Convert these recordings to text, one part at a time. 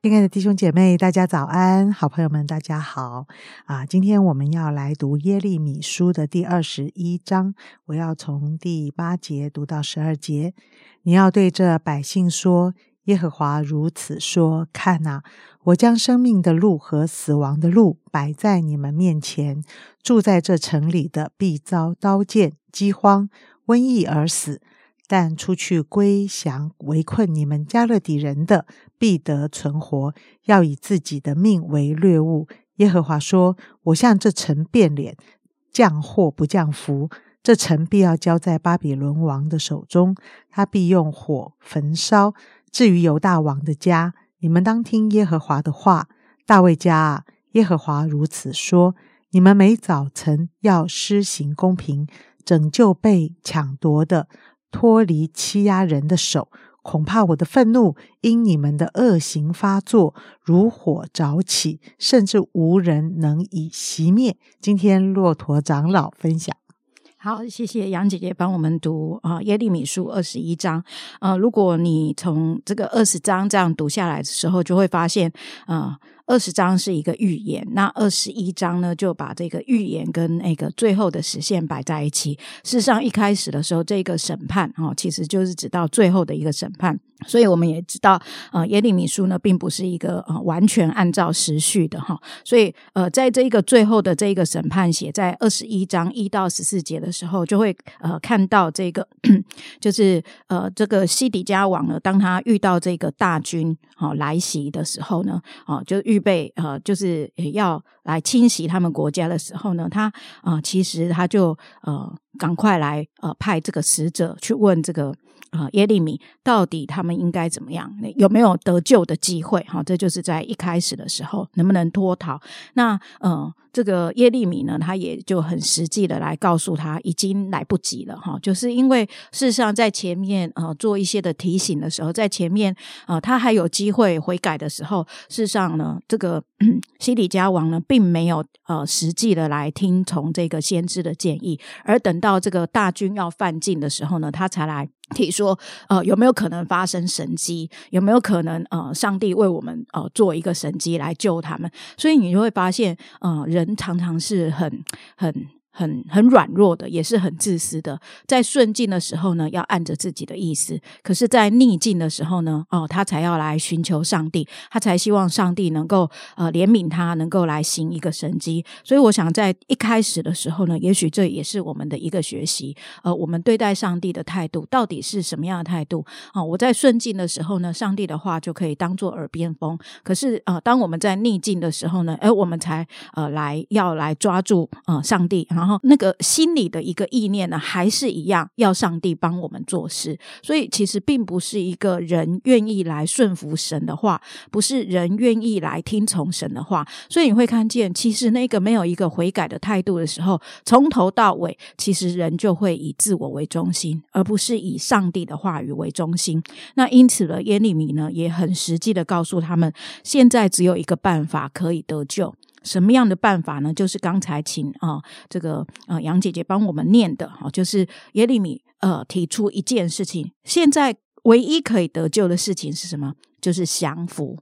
亲爱的弟兄姐妹，大家早安！好朋友们，大家好啊！今天我们要来读耶利米书的第二十一章，我要从第八节读到十二节。你要对这百姓说：“耶和华如此说：看哪，我将生命的路和死亡的路摆在你们面前。住在这城里的必遭刀剑、饥荒、瘟疫而死。”但出去归降围困你们加勒底人的，必得存活，要以自己的命为掠物。耶和华说：“我向这城变脸，降祸不降福。这城必要交在巴比伦王的手中，他必用火焚烧。至于犹大王的家，你们当听耶和华的话。大卫家啊，耶和华如此说：你们每早晨要施行公平，拯救被抢夺的。”脱离欺压人的手，恐怕我的愤怒因你们的恶行发作，如火早起，甚至无人能以熄灭。今天骆驼长老分享，好，谢谢杨姐姐帮我们读啊耶利米书二十一章。呃，如果你从这个二十章这样读下来的时候，就会发现啊。二十章是一个预言，那二十一章呢，就把这个预言跟那个最后的实现摆在一起。事实上，一开始的时候，这个审判哦，其实就是指到最后的一个审判。所以我们也知道，呃，耶利米书呢，并不是一个呃完全按照时序的哈。所以，呃，在这一个最后的这一个审判写在二十一章一到十四节的时候，就会呃看到这个，就是呃这个西底家王呢，当他遇到这个大军哦来袭的时候呢，哦就。预备呃，就是要来侵袭他们国家的时候呢，他啊，其实他就呃，赶快来呃，派这个使者去问这个。啊，耶利米到底他们应该怎么样？有没有得救的机会？哈，这就是在一开始的时候能不能脱逃？那呃，这个耶利米呢，他也就很实际的来告诉他，已经来不及了哈。就是因为事实上在前面呃做一些的提醒的时候，在前面啊他还有机会悔改的时候，事实上呢，这个 西底家王呢并没有呃实际的来听从这个先知的建议，而等到这个大军要犯境的时候呢，他才来。体说，呃，有没有可能发生神迹？有没有可能，呃，上帝为我们，呃，做一个神迹来救他们？所以你就会发现，呃，人常常是很很。很很软弱的，也是很自私的。在顺境的时候呢，要按着自己的意思；可是，在逆境的时候呢，哦，他才要来寻求上帝，他才希望上帝能够呃怜悯他，能够来行一个神迹。所以，我想在一开始的时候呢，也许这也是我们的一个学习。呃，我们对待上帝的态度到底是什么样的态度？啊，我在顺境的时候呢，上帝的话就可以当做耳边风。可是，呃，当我们在逆境的时候呢，哎，我们才呃来要来抓住呃上帝，然后。然后那个心里的一个意念呢，还是一样要上帝帮我们做事。所以其实并不是一个人愿意来顺服神的话，不是人愿意来听从神的话。所以你会看见，其实那个没有一个悔改的态度的时候，从头到尾，其实人就会以自我为中心，而不是以上帝的话语为中心。那因此呢，耶利米呢也很实际的告诉他们，现在只有一个办法可以得救。什么样的办法呢？就是刚才请啊，这个呃杨姐姐帮我们念的哈，就是耶利米呃提出一件事情，现在唯一可以得救的事情是什么？就是降服，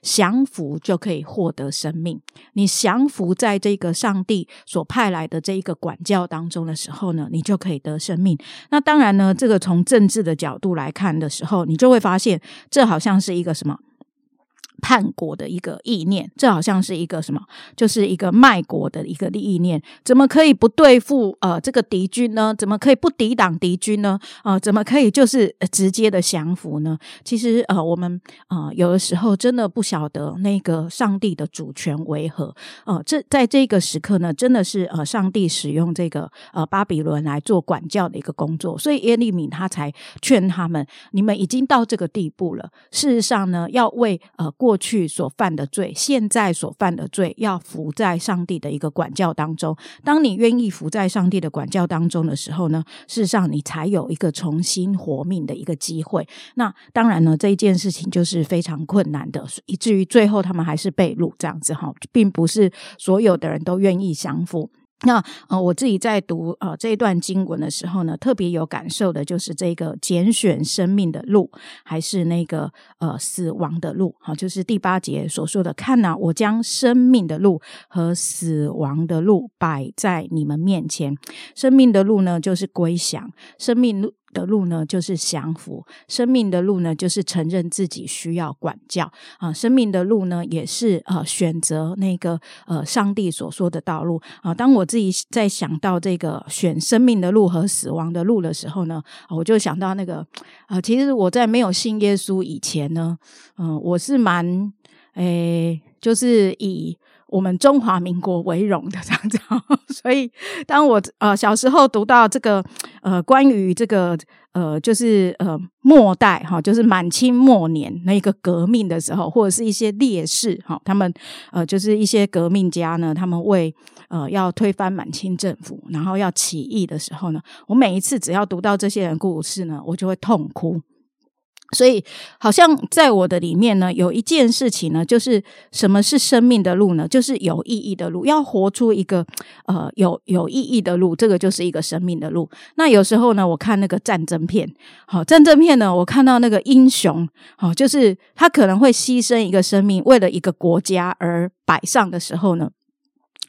降服就可以获得生命。你降服在这个上帝所派来的这一个管教当中的时候呢，你就可以得生命。那当然呢，这个从政治的角度来看的时候，你就会发现这好像是一个什么？叛国的一个意念，这好像是一个什么？就是一个卖国的一个意念。怎么可以不对付呃这个敌军呢？怎么可以不抵挡敌军呢？啊，怎么可以就是直接的降服呢？其实呃，我们啊有的时候真的不晓得那个上帝的主权为何。呃，这在这个时刻呢，真的是呃上帝使用这个呃巴比伦来做管教的一个工作，所以耶利米他才劝他们：你们已经到这个地步了。事实上呢，要为呃过过去所犯的罪，现在所犯的罪，要服在上帝的一个管教当中。当你愿意服在上帝的管教当中的时候呢，事实上你才有一个重新活命的一个机会。那当然呢，这一件事情就是非常困难的，以至于最后他们还是被掳这样子哈，并不是所有的人都愿意降服。那呃，我自己在读呃这一段经文的时候呢，特别有感受的就是这个拣选生命的路，还是那个呃死亡的路？好，就是第八节所说的：“看呐，我将生命的路和死亡的路摆在你们面前。生命的路呢，就是归降；生命路。”的路呢，就是降服；生命的路呢，就是承认自己需要管教啊。生命的路呢，也是呃选择那个呃上帝所说的道路啊。当我自己在想到这个选生命的路和死亡的路的时候呢，我就想到那个啊，其实我在没有信耶稣以前呢，嗯，我是蛮诶，就是以。我们中华民国为荣的这样子，所以当我呃小时候读到这个呃关于这个呃就是呃末代哈，就是满清末年那一个革命的时候，或者是一些烈士哈，他们呃就是一些革命家呢，他们为呃要推翻满清政府，然后要起义的时候呢，我每一次只要读到这些人故事呢，我就会痛哭。所以，好像在我的里面呢，有一件事情呢，就是什么是生命的路呢？就是有意义的路，要活出一个呃有有意义的路，这个就是一个生命的路。那有时候呢，我看那个战争片，好战争片呢，我看到那个英雄，好就是他可能会牺牲一个生命，为了一个国家而摆上的时候呢。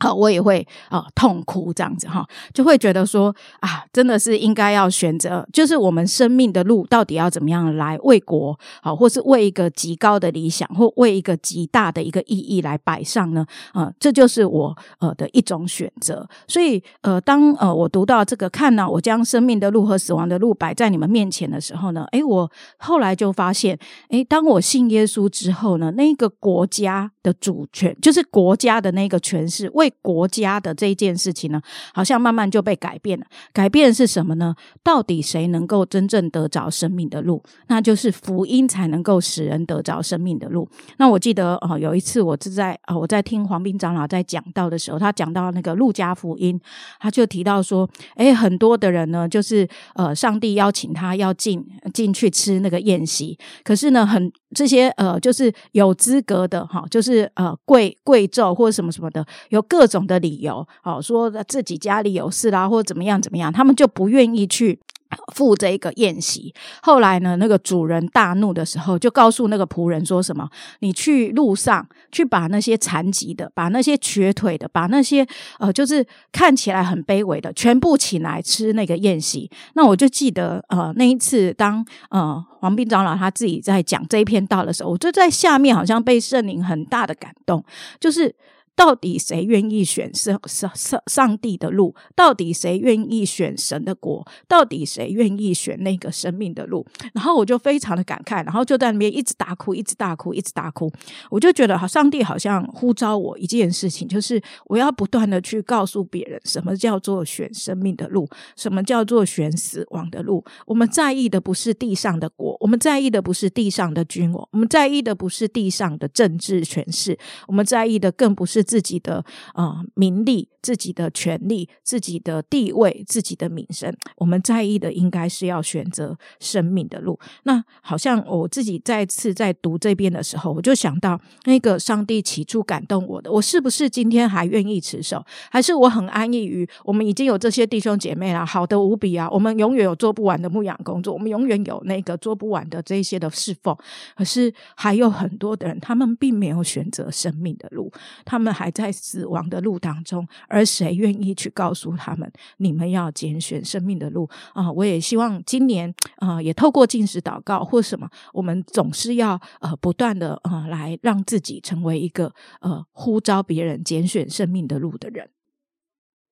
好，我也会啊痛哭这样子哈，就会觉得说啊，真的是应该要选择，就是我们生命的路到底要怎么样来为国好，或是为一个极高的理想，或为一个极大的一个意义来摆上呢？啊，这就是我呃的一种选择。所以呃，当呃我读到这个看呢，我将生命的路和死亡的路摆在你们面前的时候呢，诶，我后来就发现，诶，当我信耶稣之后呢，那个国家的主权，就是国家的那个权势为。国家的这一件事情呢，好像慢慢就被改变了。改变是什么呢？到底谁能够真正得着生命的路？那就是福音才能够使人得着生命的路。那我记得哦，有一次我是在啊，我在听黄斌长老在讲道的时候，他讲到那个路加福音，他就提到说，诶，很多的人呢，就是呃，上帝邀请他要进进去吃那个宴席，可是呢，很这些呃，就是有资格的哈，就是呃贵贵胄或者什么什么的，有各各种的理由，好说自己家里有事啦，或者怎么样怎么样，他们就不愿意去。赴这一个宴席，后来呢，那个主人大怒的时候，就告诉那个仆人说什么：“你去路上去把那些残疾的、把那些瘸腿的、把那些呃，就是看起来很卑微的，全部请来吃那个宴席。”那我就记得呃，那一次当呃黄斌长老他自己在讲这一篇道的时候，我就在下面好像被圣灵很大的感动，就是。到底谁愿意选上上上上帝的路？到底谁愿意选神的国？到底谁愿意选那个生命的路？然后我就非常的感慨，然后就在那边一直大哭，一直大哭，一直大哭。我就觉得，好，上帝好像呼召我一件事情，就是我要不断的去告诉别人，什么叫做选生命的路，什么叫做选死亡的路。我们在意的不是地上的国，我们在意的不是地上的君王，我们在意的不是地上的政治权势，我们在意的更不是。自己的啊名利。自己的权利、自己的地位、自己的名声，我们在意的应该是要选择生命的路。那好像我自己再次在读这边的时候，我就想到那个上帝起初感动我的，我是不是今天还愿意持守？还是我很安逸于我们已经有这些弟兄姐妹了，好的无比啊！我们永远有做不完的牧养工作，我们永远有那个做不完的这些的侍奉。可是还有很多的人，他们并没有选择生命的路，他们还在死亡的路当中。而谁愿意去告诉他们，你们要拣选生命的路啊？我也希望今年啊，也透过进食祷告或什么，我们总是要呃不断的呃，来让自己成为一个呃呼召别人拣选生命的路的人。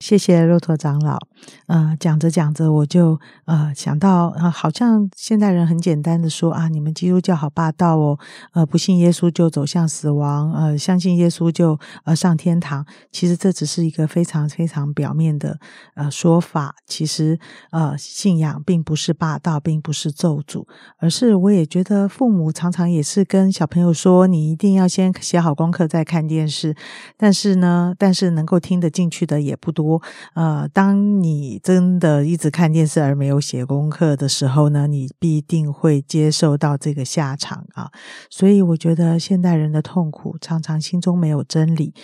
谢谢骆驼长老。呃，讲着讲着，我就呃想到，呃，好像现代人很简单的说啊，你们基督教好霸道哦，呃，不信耶稣就走向死亡，呃，相信耶稣就呃上天堂。其实这只是一个非常非常表面的呃说法。其实呃，信仰并不是霸道，并不是咒诅，而是我也觉得父母常常也是跟小朋友说，你一定要先写好功课再看电视。但是呢，但是能够听得进去的也不多。呃，当你真的一直看电视而没有写功课的时候呢，你必定会接受到这个下场啊。所以我觉得现代人的痛苦常常心中没有真理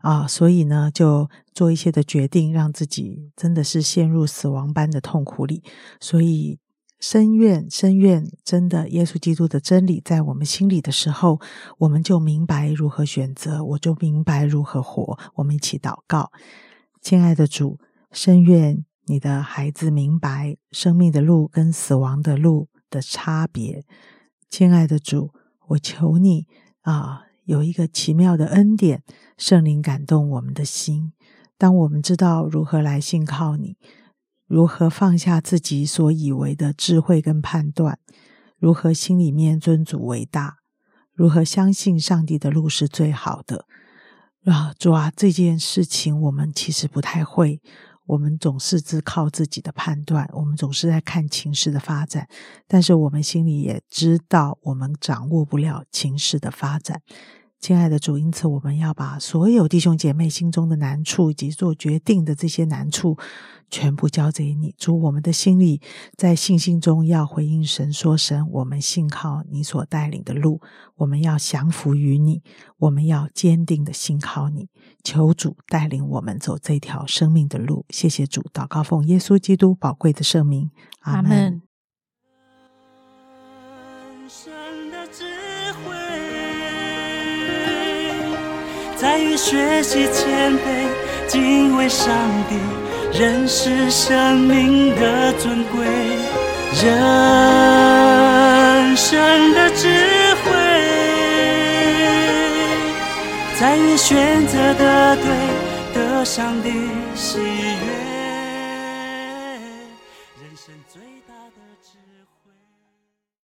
啊，所以呢，就做一些的决定，让自己真的是陷入死亡般的痛苦里。所以。深愿深愿，真的耶稣基督的真理在我们心里的时候，我们就明白如何选择，我就明白如何活。我们一起祷告，亲爱的主，深愿你的孩子明白生命的路跟死亡的路的差别。亲爱的主，我求你啊，有一个奇妙的恩典，圣灵感动我们的心，当我们知道如何来信靠你。如何放下自己所以为的智慧跟判断？如何心里面尊主为大？如何相信上帝的路是最好的？啊，主啊，这件事情我们其实不太会。我们总是只靠自己的判断，我们总是在看情势的发展，但是我们心里也知道，我们掌握不了情势的发展。亲爱的主，因此我们要把所有弟兄姐妹心中的难处以及做决定的这些难处，全部交给你。主，我们的心里在信心中要回应神，说神，我们信靠你所带领的路，我们要降服于你，我们要坚定的信靠你。求主带领我们走这条生命的路。谢谢主，祷告奉耶稣基督宝贵的圣名，阿门。在于学习谦卑，敬畏上帝，认识生命的尊贵，人生的智慧，在于选择的对，得上帝喜悦，